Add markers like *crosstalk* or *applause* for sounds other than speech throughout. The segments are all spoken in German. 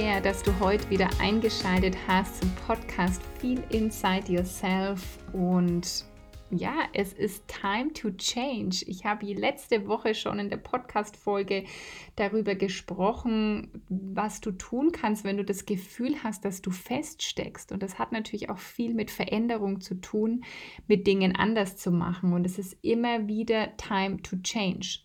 Sehr, dass du heute wieder eingeschaltet hast zum Podcast Feel Inside Yourself und ja, es ist time to change. Ich habe letzte Woche schon in der Podcast-Folge darüber gesprochen, was du tun kannst, wenn du das Gefühl hast, dass du feststeckst. Und das hat natürlich auch viel mit Veränderung zu tun, mit Dingen anders zu machen. Und es ist immer wieder time to change.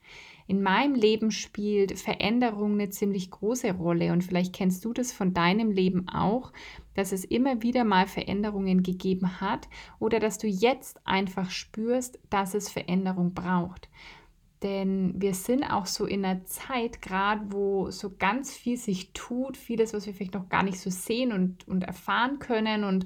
In meinem Leben spielt Veränderung eine ziemlich große Rolle und vielleicht kennst du das von deinem Leben auch, dass es immer wieder mal Veränderungen gegeben hat oder dass du jetzt einfach spürst, dass es Veränderung braucht. Denn wir sind auch so in einer Zeit gerade, wo so ganz viel sich tut, vieles, was wir vielleicht noch gar nicht so sehen und, und erfahren können und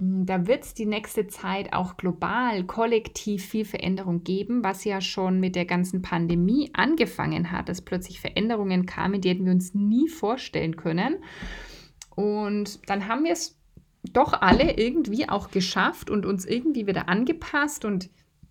da wird es die nächste Zeit auch global, kollektiv viel Veränderung geben, was ja schon mit der ganzen Pandemie angefangen hat, dass plötzlich Veränderungen kamen, die hätten wir uns nie vorstellen können. Und dann haben wir es doch alle irgendwie auch geschafft und uns irgendwie wieder angepasst und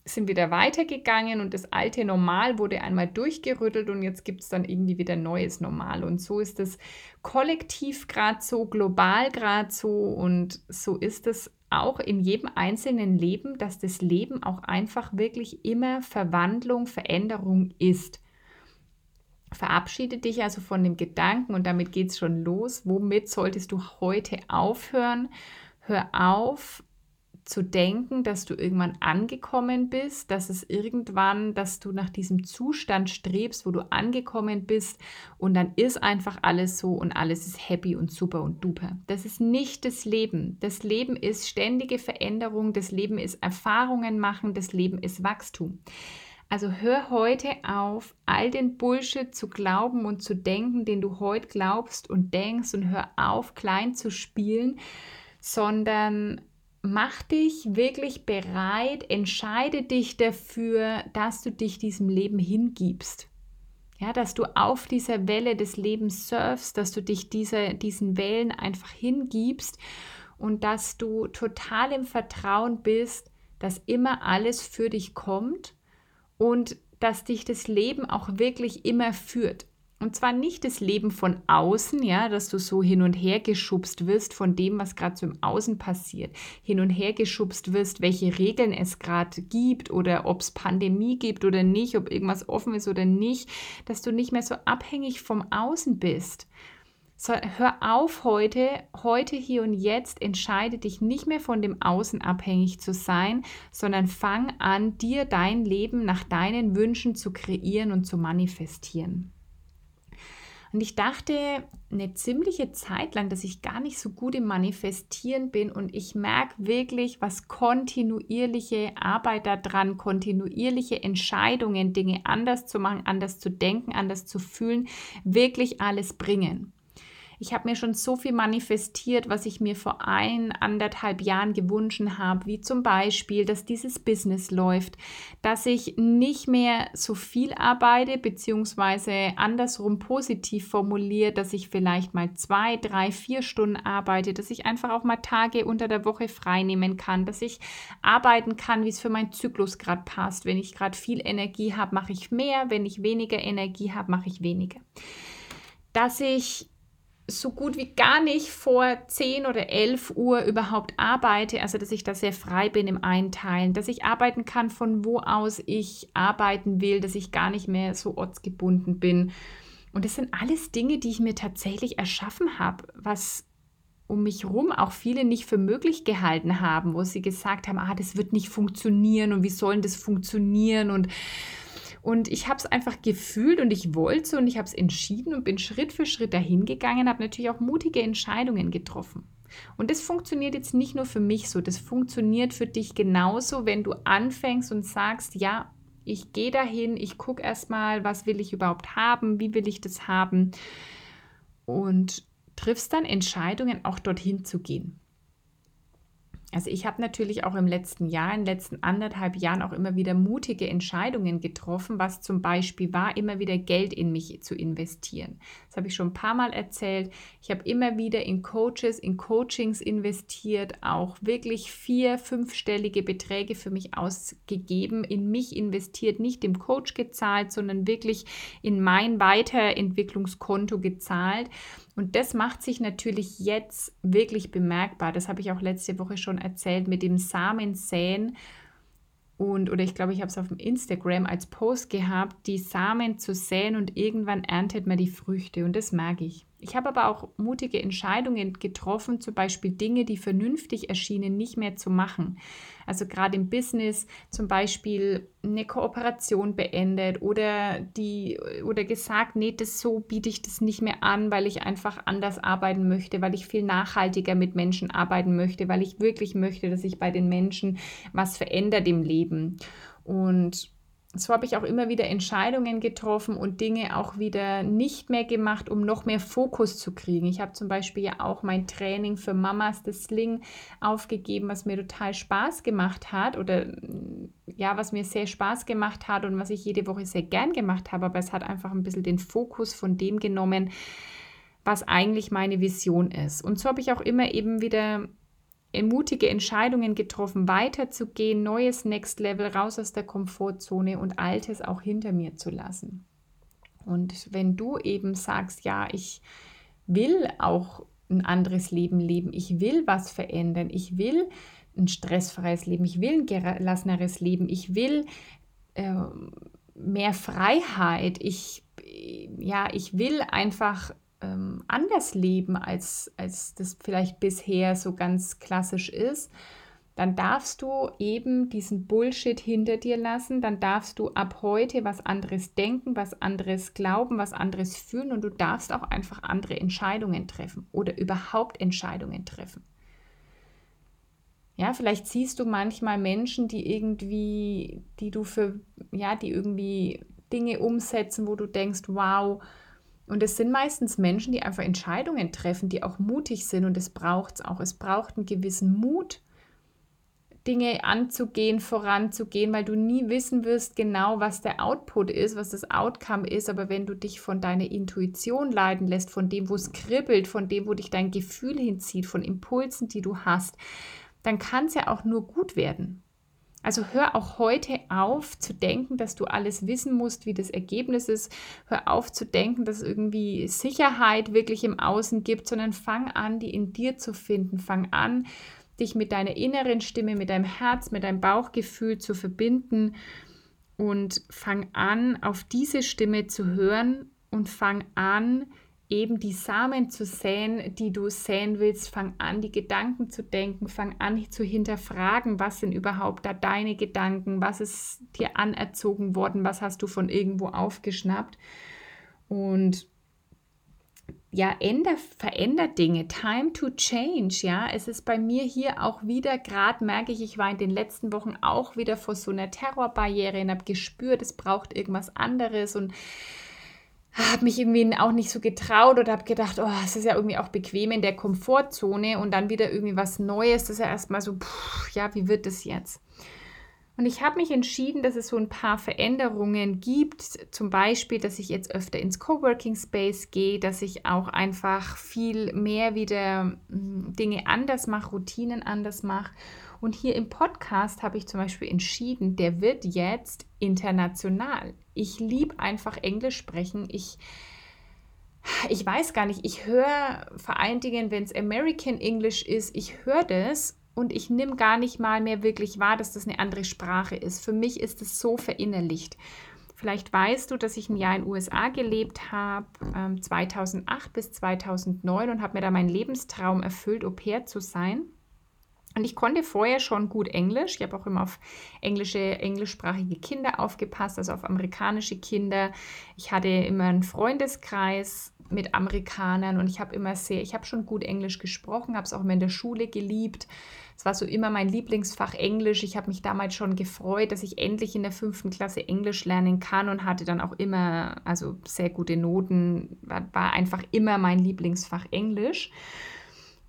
sind wieder weitergegangen und das alte Normal wurde einmal durchgerüttelt und jetzt gibt es dann irgendwie wieder neues Normal. Und so ist es kollektiv gerade so, global gerade so und so ist es auch in jedem einzelnen Leben, dass das Leben auch einfach wirklich immer Verwandlung, Veränderung ist. Verabschiede dich also von dem Gedanken und damit geht es schon los. Womit solltest du heute aufhören? Hör auf, zu denken, dass du irgendwann angekommen bist, dass es irgendwann, dass du nach diesem Zustand strebst, wo du angekommen bist und dann ist einfach alles so und alles ist happy und super und duper. Das ist nicht das Leben. Das Leben ist ständige Veränderung, das Leben ist Erfahrungen machen, das Leben ist Wachstum. Also hör heute auf, all den Bullshit zu glauben und zu denken, den du heute glaubst und denkst und hör auf, klein zu spielen, sondern mach dich wirklich bereit, entscheide dich dafür, dass du dich diesem Leben hingibst. Ja, dass du auf dieser Welle des Lebens surfst, dass du dich diese, diesen Wellen einfach hingibst und dass du total im Vertrauen bist, dass immer alles für dich kommt und dass dich das Leben auch wirklich immer führt. Und zwar nicht das Leben von außen, ja, dass du so hin und her geschubst wirst von dem, was gerade so im Außen passiert. Hin und her geschubst wirst, welche Regeln es gerade gibt oder ob es Pandemie gibt oder nicht, ob irgendwas offen ist oder nicht, dass du nicht mehr so abhängig vom Außen bist. So, hör auf heute, heute, hier und jetzt, entscheide dich nicht mehr von dem Außen abhängig zu sein, sondern fang an, dir dein Leben nach deinen Wünschen zu kreieren und zu manifestieren. Und ich dachte eine ziemliche Zeit lang, dass ich gar nicht so gut im Manifestieren bin und ich merke wirklich, was kontinuierliche Arbeit daran, kontinuierliche Entscheidungen, Dinge anders zu machen, anders zu denken, anders zu fühlen, wirklich alles bringen. Ich habe mir schon so viel manifestiert, was ich mir vor ein, anderthalb Jahren gewünscht habe, wie zum Beispiel, dass dieses Business läuft, dass ich nicht mehr so viel arbeite, beziehungsweise andersrum positiv formuliert, dass ich vielleicht mal zwei, drei, vier Stunden arbeite, dass ich einfach auch mal Tage unter der Woche frei nehmen kann, dass ich arbeiten kann, wie es für meinen Zyklus gerade passt. Wenn ich gerade viel Energie habe, mache ich mehr, wenn ich weniger Energie habe, mache ich weniger. Dass ich so gut wie gar nicht vor 10 oder 11 Uhr überhaupt arbeite, also dass ich da sehr frei bin im Einteilen, dass ich arbeiten kann, von wo aus ich arbeiten will, dass ich gar nicht mehr so ortsgebunden bin. Und das sind alles Dinge, die ich mir tatsächlich erschaffen habe, was um mich herum auch viele nicht für möglich gehalten haben, wo sie gesagt haben, ah, das wird nicht funktionieren und wie soll das funktionieren und und ich habe es einfach gefühlt und ich wollte und ich habe es entschieden und bin Schritt für Schritt dahin gegangen, habe natürlich auch mutige Entscheidungen getroffen. Und das funktioniert jetzt nicht nur für mich so, das funktioniert für dich genauso, wenn du anfängst und sagst, ja, ich gehe dahin, ich gucke erstmal, was will ich überhaupt haben, wie will ich das haben und triffst dann Entscheidungen, auch dorthin zu gehen. Also ich habe natürlich auch im letzten Jahr, in den letzten anderthalb Jahren auch immer wieder mutige Entscheidungen getroffen, was zum Beispiel war, immer wieder Geld in mich zu investieren. Das habe ich schon ein paar Mal erzählt. Ich habe immer wieder in Coaches, in Coachings investiert, auch wirklich vier, fünfstellige Beträge für mich ausgegeben, in mich investiert, nicht dem Coach gezahlt, sondern wirklich in mein Weiterentwicklungskonto gezahlt. Und das macht sich natürlich jetzt wirklich bemerkbar. Das habe ich auch letzte Woche schon erzählt mit dem Samensäen. Und, oder ich glaube, ich habe es auf dem Instagram als Post gehabt, die Samen zu säen und irgendwann erntet man die Früchte. Und das mag ich. Ich habe aber auch mutige Entscheidungen getroffen, zum Beispiel Dinge, die vernünftig erschienen, nicht mehr zu machen. Also gerade im Business zum Beispiel eine Kooperation beendet oder die oder gesagt, nee, das so biete ich das nicht mehr an, weil ich einfach anders arbeiten möchte, weil ich viel nachhaltiger mit Menschen arbeiten möchte, weil ich wirklich möchte, dass sich bei den Menschen was verändert im Leben. Und so habe ich auch immer wieder Entscheidungen getroffen und Dinge auch wieder nicht mehr gemacht, um noch mehr Fokus zu kriegen. Ich habe zum Beispiel ja auch mein Training für Mamas das Sling aufgegeben, was mir total Spaß gemacht hat oder ja, was mir sehr Spaß gemacht hat und was ich jede Woche sehr gern gemacht habe, aber es hat einfach ein bisschen den Fokus von dem genommen, was eigentlich meine Vision ist. Und so habe ich auch immer eben wieder mutige Entscheidungen getroffen, weiterzugehen, neues Next Level, raus aus der Komfortzone und altes auch hinter mir zu lassen. Und wenn du eben sagst, ja, ich will auch ein anderes Leben leben, ich will was verändern, ich will ein stressfreies Leben, ich will ein gelasseneres Leben, ich will äh, mehr Freiheit, ich, ja, ich will einfach ähm, anders leben, als, als das vielleicht bisher so ganz klassisch ist, dann darfst du eben diesen Bullshit hinter dir lassen, dann darfst du ab heute was anderes denken, was anderes glauben, was anderes fühlen und du darfst auch einfach andere Entscheidungen treffen oder überhaupt Entscheidungen treffen. Ja, vielleicht siehst du manchmal Menschen, die irgendwie, die du für, ja, die irgendwie Dinge umsetzen, wo du denkst, wow, und es sind meistens Menschen, die einfach Entscheidungen treffen, die auch mutig sind. Und es braucht es auch. Es braucht einen gewissen Mut, Dinge anzugehen, voranzugehen, weil du nie wissen wirst genau, was der Output ist, was das Outcome ist. Aber wenn du dich von deiner Intuition leiten lässt, von dem, wo es kribbelt, von dem, wo dich dein Gefühl hinzieht, von Impulsen, die du hast, dann kann es ja auch nur gut werden. Also hör auch heute auf zu denken, dass du alles wissen musst, wie das Ergebnis ist. Hör auf zu denken, dass es irgendwie Sicherheit wirklich im Außen gibt, sondern fang an, die in dir zu finden. Fang an, dich mit deiner inneren Stimme, mit deinem Herz, mit deinem Bauchgefühl zu verbinden und fang an, auf diese Stimme zu hören und fang an, eben die Samen zu säen, die du säen willst. Fang an, die Gedanken zu denken, fang an zu hinterfragen, was sind überhaupt da deine Gedanken, was ist dir anerzogen worden, was hast du von irgendwo aufgeschnappt. Und ja, änder, verändert Dinge. Time to change, ja. Es ist bei mir hier auch wieder, gerade merke ich, ich war in den letzten Wochen auch wieder vor so einer Terrorbarriere und habe gespürt, es braucht irgendwas anderes und habe mich irgendwie auch nicht so getraut oder habe gedacht, oh, es ist ja irgendwie auch bequem in der Komfortzone und dann wieder irgendwie was Neues. Das ist ja erstmal so, pff, ja, wie wird das jetzt? Und ich habe mich entschieden, dass es so ein paar Veränderungen gibt. Zum Beispiel, dass ich jetzt öfter ins Coworking Space gehe, dass ich auch einfach viel mehr wieder hm, Dinge anders mache, Routinen anders mache. Und hier im Podcast habe ich zum Beispiel entschieden, der wird jetzt international. Ich liebe einfach Englisch sprechen. Ich, ich weiß gar nicht, ich höre vor allen Dingen, wenn es American English ist, ich höre das und ich nehme gar nicht mal mehr wirklich wahr, dass das eine andere Sprache ist. Für mich ist es so verinnerlicht. Vielleicht weißt du, dass ich ein Jahr in den USA gelebt habe, ähm, 2008 bis 2009 und habe mir da meinen Lebenstraum erfüllt, Au pair zu sein. Und ich konnte vorher schon gut Englisch. Ich habe auch immer auf englische, englischsprachige Kinder aufgepasst, also auf amerikanische Kinder. Ich hatte immer einen Freundeskreis mit Amerikanern und ich habe immer sehr, ich habe schon gut Englisch gesprochen, habe es auch immer in der Schule geliebt. Es war so immer mein Lieblingsfach Englisch. Ich habe mich damals schon gefreut, dass ich endlich in der fünften Klasse Englisch lernen kann und hatte dann auch immer, also sehr gute Noten, war, war einfach immer mein Lieblingsfach Englisch.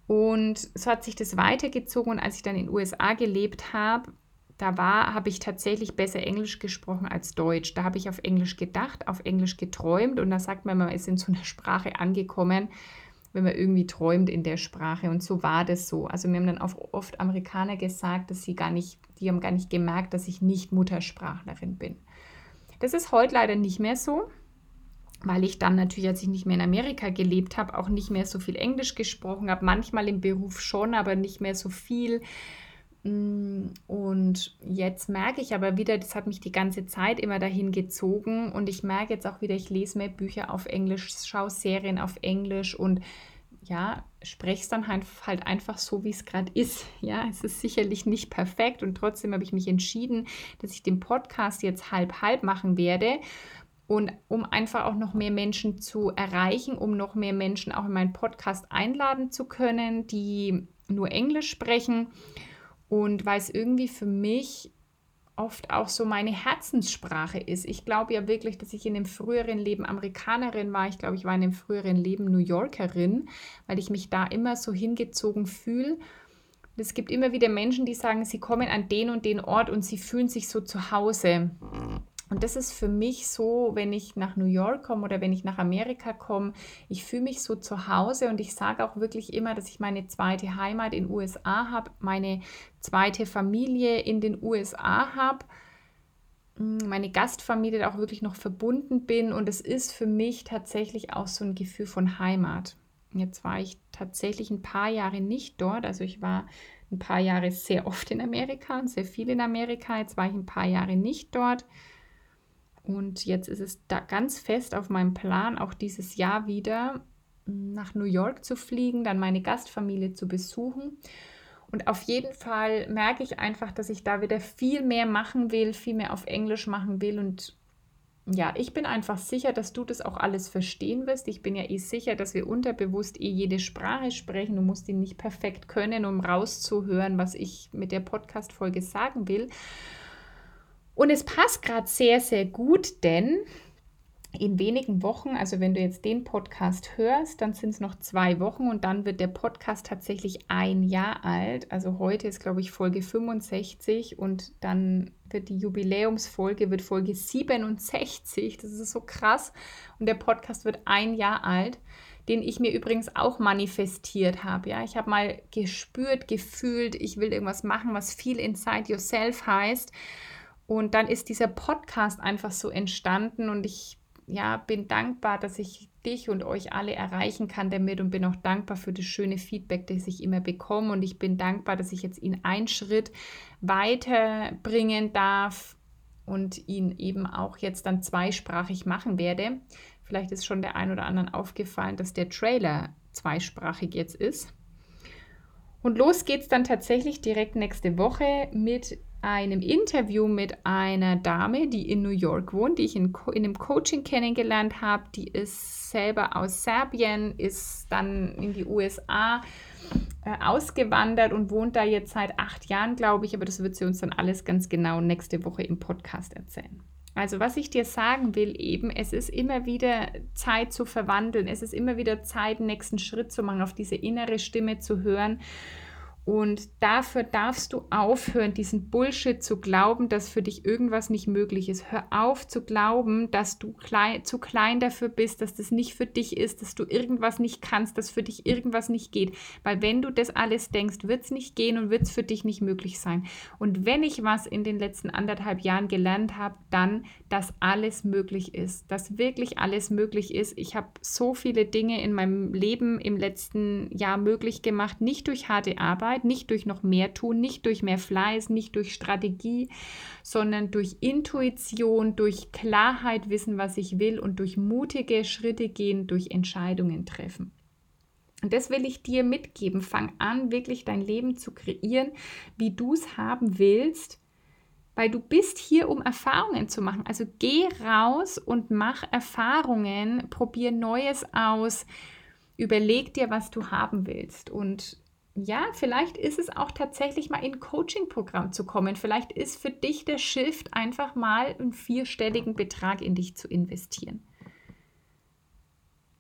Und so hat sich das weitergezogen und als ich dann in den USA gelebt habe, da war, habe ich tatsächlich besser Englisch gesprochen als Deutsch. Da habe ich auf Englisch gedacht, auf Englisch geträumt und da sagt man, man ist in so einer Sprache angekommen, wenn man irgendwie träumt in der Sprache. Und so war das so. Also mir haben dann oft Amerikaner gesagt, dass sie gar nicht, die haben gar nicht gemerkt, dass ich nicht Muttersprachlerin bin. Das ist heute leider nicht mehr so, weil ich dann natürlich, als ich nicht mehr in Amerika gelebt habe, auch nicht mehr so viel Englisch gesprochen habe. Manchmal im Beruf schon, aber nicht mehr so viel. Mm, und jetzt merke ich aber wieder, das hat mich die ganze Zeit immer dahin gezogen. Und ich merke jetzt auch wieder, ich lese mehr Bücher auf Englisch, schaue Serien auf Englisch und ja, spreche es dann halt, halt einfach so, wie es gerade ist. *laughs* Ja, es ist sicherlich nicht perfekt und trotzdem habe ich mich entschieden, dass ich den Podcast jetzt halb-halb machen werde. Und um einfach auch noch mehr Menschen zu erreichen, um noch mehr Menschen auch in meinen Podcast einladen zu können, die nur Englisch sprechen. Und weil es irgendwie für mich oft auch so meine Herzenssprache ist. Ich glaube ja wirklich, dass ich in dem früheren Leben Amerikanerin war. Ich glaube, ich war in dem früheren Leben New Yorkerin, weil ich mich da immer so hingezogen fühle. Es gibt immer wieder Menschen, die sagen, sie kommen an den und den Ort und sie fühlen sich so zu Hause. Und das ist für mich so, wenn ich nach New York komme oder wenn ich nach Amerika komme, ich fühle mich so zu Hause und ich sage auch wirklich immer, dass ich meine zweite Heimat in den USA habe, meine zweite Familie in den USA habe, mm, meine Gastfamilie auch wirklich noch verbunden bin und es ist für mich tatsächlich auch so ein Gefühl von Heimat. Jetzt war ich tatsächlich ein paar Jahre nicht dort, also ich war ein paar Jahre sehr oft in Amerika und sehr viel in Amerika. Jetzt war ich ein paar Jahre nicht dort. Und jetzt ist es da ganz fest auf meinem Plan, auch dieses Jahr wieder nach New York zu fliegen, dann meine Gastfamilie zu besuchen. Und auf jeden Fall merke ich einfach, dass ich da wieder viel mehr machen will, viel mehr auf Englisch machen will. Und ja, ich bin einfach sicher, dass du das auch alles verstehen wirst. Ich bin ja eh sicher, dass wir unterbewusst eh jede Sprache sprechen. Du musst ihn nicht perfekt können, um rauszuhören, was ich mit der Podcast-Folge sagen will. Und es passt gerade sehr, sehr gut, denn in wenigen Wochen, also wenn du jetzt den Podcast hörst, dann sind es noch zwei Wochen und dann wird der Podcast tatsächlich ein Jahr alt. Also heute ist, glaube ich, Folge 65 und dann wird die Jubiläumsfolge, wird Folge 67. Das ist so krass. Und der Podcast wird ein Jahr alt, den ich mir übrigens auch manifestiert habe. Ja, ich habe mal gespürt, gefühlt, ich will irgendwas machen, was viel Inside Yourself heißt. Und dann ist dieser Podcast einfach so entstanden und ich ja, bin dankbar, dass ich dich und euch alle erreichen kann damit und bin auch dankbar für das schöne Feedback, das ich immer bekomme. Und ich bin dankbar, dass ich jetzt ihn einen Schritt weiterbringen darf und ihn eben auch jetzt dann zweisprachig machen werde. Vielleicht ist schon der ein oder anderen aufgefallen, dass der Trailer zweisprachig jetzt ist. Und los geht's dann tatsächlich direkt nächste Woche mit einem Interview mit einer Dame, die in New York wohnt, die ich in, in einem Coaching kennengelernt habe. Die ist selber aus Serbien, ist dann in die USA äh, ausgewandert und wohnt da jetzt seit acht Jahren, glaube ich. Aber das wird sie uns dann alles ganz genau nächste Woche im Podcast erzählen. Also was ich dir sagen will, eben, es ist immer wieder Zeit zu verwandeln. Es ist immer wieder Zeit, einen nächsten Schritt zu machen, auf diese innere Stimme zu hören und dafür darfst du aufhören, diesen Bullshit zu glauben, dass für dich irgendwas nicht möglich ist. Hör auf zu glauben, dass du klein, zu klein dafür bist, dass das nicht für dich ist, dass du irgendwas nicht kannst, dass für dich irgendwas nicht geht. Weil wenn du das alles denkst, wird es nicht gehen und wird es für dich nicht möglich sein. Und wenn ich was in den letzten anderthalb Jahren gelernt habe, dann, dass alles möglich ist. Dass wirklich alles möglich ist. Ich habe so viele Dinge in meinem Leben im letzten Jahr möglich gemacht, nicht durch harte Arbeit Arbeit, nicht durch noch mehr tun, nicht durch mehr Fleiß, nicht durch Strategie, sondern durch Intuition, durch Klarheit wissen, was ich will und durch mutige Schritte gehen, durch Entscheidungen treffen. Und das will ich dir mitgeben. Fang an, wirklich dein Leben zu kreieren, wie du es haben willst, weil du bist hier, um Erfahrungen zu machen. Also geh raus und mach Erfahrungen, probier Neues aus, überleg dir, was du haben willst. Und ja, vielleicht ist es auch tatsächlich mal in ein Coaching-Programm zu kommen. Vielleicht ist für dich der Shift einfach mal einen vierstelligen Betrag in dich zu investieren.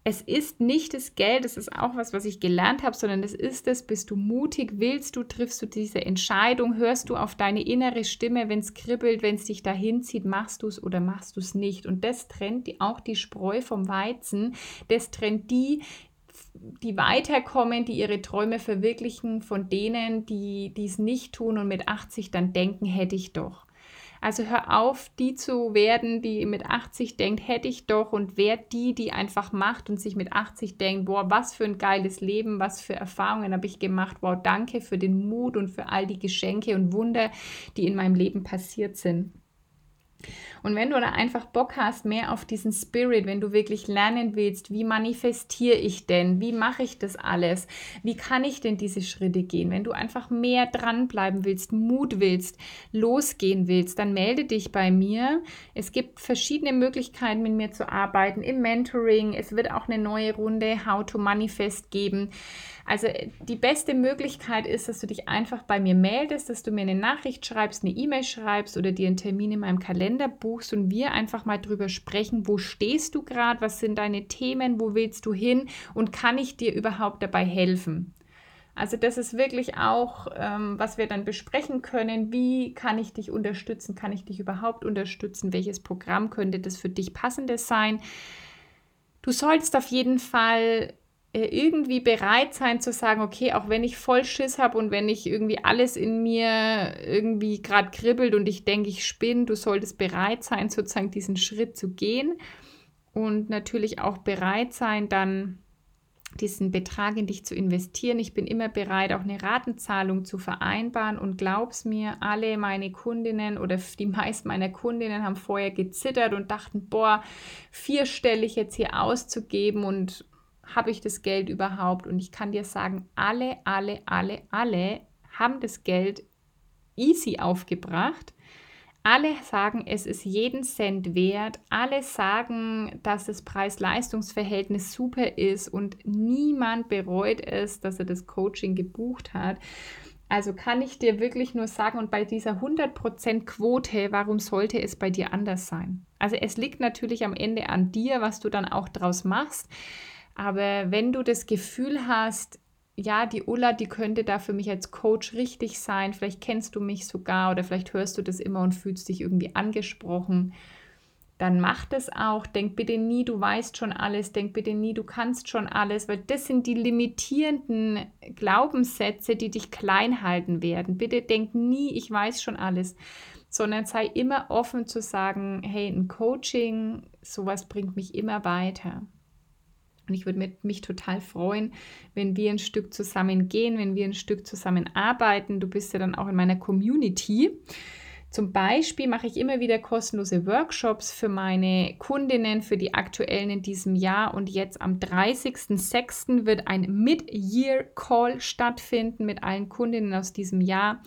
es ist nicht das Geld, das ist auch was, was ich gelernt habe, sondern es ist es, bist du mutig, willst du, triffst du diese Entscheidung, hörst du auf deine innere Stimme, wenn es kribbelt, wenn es dich dahin zieht, machst du es oder machst du es nicht. Und das trennt auch die Spreu vom Weizen, das trennt die, die weiterkommen, die ihre Träume verwirklichen, von denen, die es nicht tun und mit 80 dann denken, hätte ich doch. Also hör auf, die zu werden, die mit 80 denkt, hätte ich doch und werd die, die einfach macht und sich mit 80 denkt, boah, was für ein geiles Leben, was für Erfahrungen habe ich gemacht, wow, danke für den Mut und für all die Geschenke und Wunder, die in meinem Leben passiert sind. Und wenn du da einfach Bock hast, mehr auf diesen Spirit, wenn du wirklich lernen willst, wie manifestiere ich denn, wie mache ich das alles, wie kann ich denn diese Schritte gehen, wenn du einfach mehr dranbleiben willst, Mut willst, losgehen willst, dann melde dich bei mir. Es gibt verschiedene Möglichkeiten, mit mir zu arbeiten im Mentoring. Es wird auch eine neue Runde How to Manifest geben. Also äh, die beste Möglichkeit ist, dass du dich einfach bei mir meldest, dass du mir eine Nachricht schreibst, eine E-Mail schreibst oder dir einen Termin in meinem Kalender buchst und wir einfach mal drüber sprechen, wo stehst du gerade, was sind deine Themen, wo willst du hin und kann ich dir überhaupt dabei helfen? Also das ist wirklich auch, ähm, was wir dann besprechen können. Wie kann ich dich unterstützen? Kann ich dich überhaupt unterstützen? Welches Programm könnte das für dich passendes sein? Du sollst auf jeden Fall irgendwie bereit sein zu sagen, okay, auch wenn ich voll Schiss habe und wenn ich irgendwie alles in mir irgendwie gerade kribbelt und ich denke, ich spinne, du solltest bereit sein, sozusagen diesen Schritt zu gehen und natürlich auch bereit sein, dann diesen Betrag in dich zu investieren. Ich bin immer bereit, auch eine Ratenzahlung zu vereinbaren und glaub's mir, alle meine Kundinnen oder die meisten meiner Kundinnen haben vorher gezittert und dachten, boah, vierstellig jetzt hier auszugeben und habe ich das Geld überhaupt? Und ich kann dir sagen, alle, alle, alle, alle haben das Geld easy aufgebracht. Alle sagen, es ist jeden Cent wert. Alle sagen, dass das Preis-Leistungs-Verhältnis super ist und niemand bereut es, dass er das Coaching gebucht hat. Also kann ich dir wirklich nur sagen, und bei dieser 100% Quote, warum sollte es bei dir anders sein? Also es liegt natürlich am Ende an dir, was du dann auch draus machst. Aber wenn du das Gefühl hast, ja, die Ulla, die könnte da für mich als Coach richtig sein, vielleicht kennst du mich sogar oder vielleicht hörst du das immer und fühlst dich irgendwie angesprochen, dann mach das auch. Denk bitte nie, du weißt schon alles. Denk bitte nie, du kannst schon alles, weil das sind die limitierenden Glaubenssätze, die dich klein halten werden. Bitte denk nie, ich weiß schon alles, sondern sei immer offen zu sagen, hey, ein Coaching, sowas bringt mich immer weiter. Und ich würde mich total freuen, wenn wir ein Stück zusammen gehen, wenn wir ein Stück zusammen arbeiten. Du bist ja dann auch in meiner Community. Zum Beispiel mache ich immer wieder kostenlose Workshops für meine Kundinnen, für die aktuellen in diesem Jahr. Und jetzt am 30.06. wird ein Mid-Year-Call stattfinden mit allen Kundinnen aus diesem Jahr.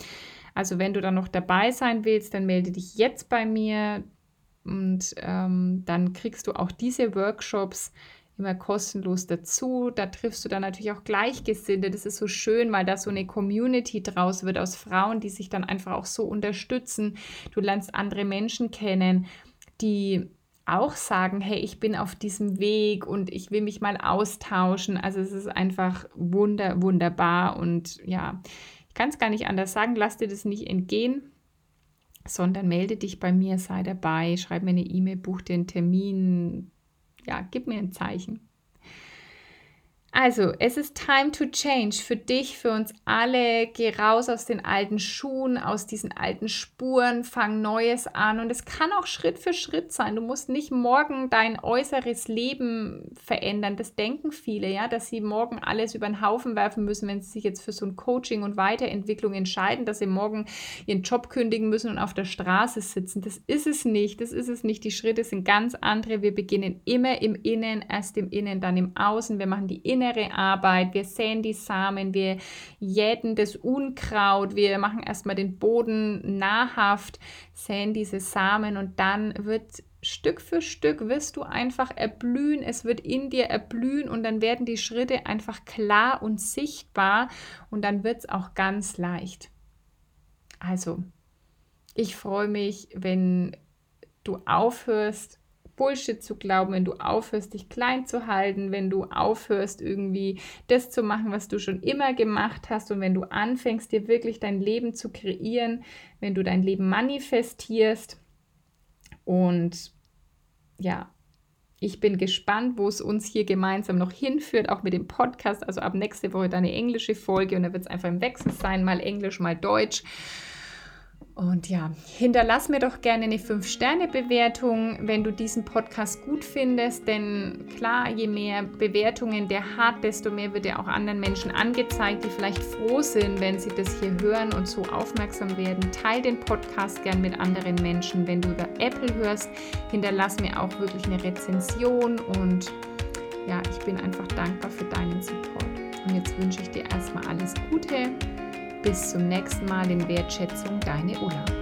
Also wenn du dann noch dabei sein willst, dann melde dich jetzt bei mir und ähm, dann kriegst du auch diese Workshops immer kostenlos dazu. Da triffst du dann natürlich auch Gleichgesinnte. Das ist so schön, weil da so eine Community draus wird aus Frauen, die sich dann einfach auch so unterstützen. Du lernst andere Menschen kennen, die auch sagen, hey, ich bin auf diesem Weg und ich will mich mal austauschen. Also es ist einfach wunder, wunderbar und ja, ich kann es gar nicht anders sagen, lass dir das nicht entgehen sondern melde dich bei mir, sei dabei, schreib mir eine E-Mail, buch dir einen Termin, ja, gib mir ein Zeichen. Also, es ist time to change für dich, für uns alle. Geh raus aus den alten Schuhen, aus diesen alten Spuren, fang Neues an. Und es kann auch Schritt für Schritt sein. Du musst nicht morgen dein äußeres Leben verändern. Das denken viele, ja, dass sie morgen alles über den Haufen werfen müssen, wenn sie sich jetzt für so ein Coaching und Weiterentwicklung entscheiden, dass sie morgen ihren Job kündigen müssen und auf der Straße sitzen. Das ist es nicht. Das ist es nicht. Die Schritte sind ganz andere. Wir beginnen immer im Innen, erst im Innen, dann im Außen. Wir machen die Innen innere Arbeit, wir säen die Samen, wir jäten das Unkraut, wir machen erstmal den Boden nahrhaft, säen diese Samen und dann wird Stück für Stück wirst du einfach erblühen, es wird in dir erblühen und dann werden die Schritte einfach klar und sichtbar und dann wird es auch ganz leicht. Also, ich freue mich, wenn du aufhörst, Bullshit zu glauben, wenn du aufhörst, dich klein zu halten, wenn du aufhörst, irgendwie das zu machen, was du schon immer gemacht hast und wenn du anfängst, dir wirklich dein Leben zu kreieren, wenn du dein Leben manifestierst. Und ja, ich bin gespannt, wo es uns hier gemeinsam noch hinführt, auch mit dem Podcast. Also ab nächste Woche dann eine englische Folge und da wird es einfach im Wechsel sein, mal Englisch, mal Deutsch. Und ja, hinterlass mir doch gerne eine 5-Sterne-Bewertung, wenn du diesen Podcast gut findest. Denn klar, je mehr Bewertungen der hat, desto mehr wird er auch anderen Menschen angezeigt, die vielleicht froh sind, wenn sie das hier hören und so aufmerksam werden. Teil den Podcast gern mit anderen Menschen. Wenn du über Apple hörst, hinterlass mir auch wirklich eine Rezension. Und ja, ich bin einfach dankbar für deinen Support. Und jetzt wünsche ich dir erstmal alles Gute bis zum nächsten Mal in Wertschätzung, deine Ulla.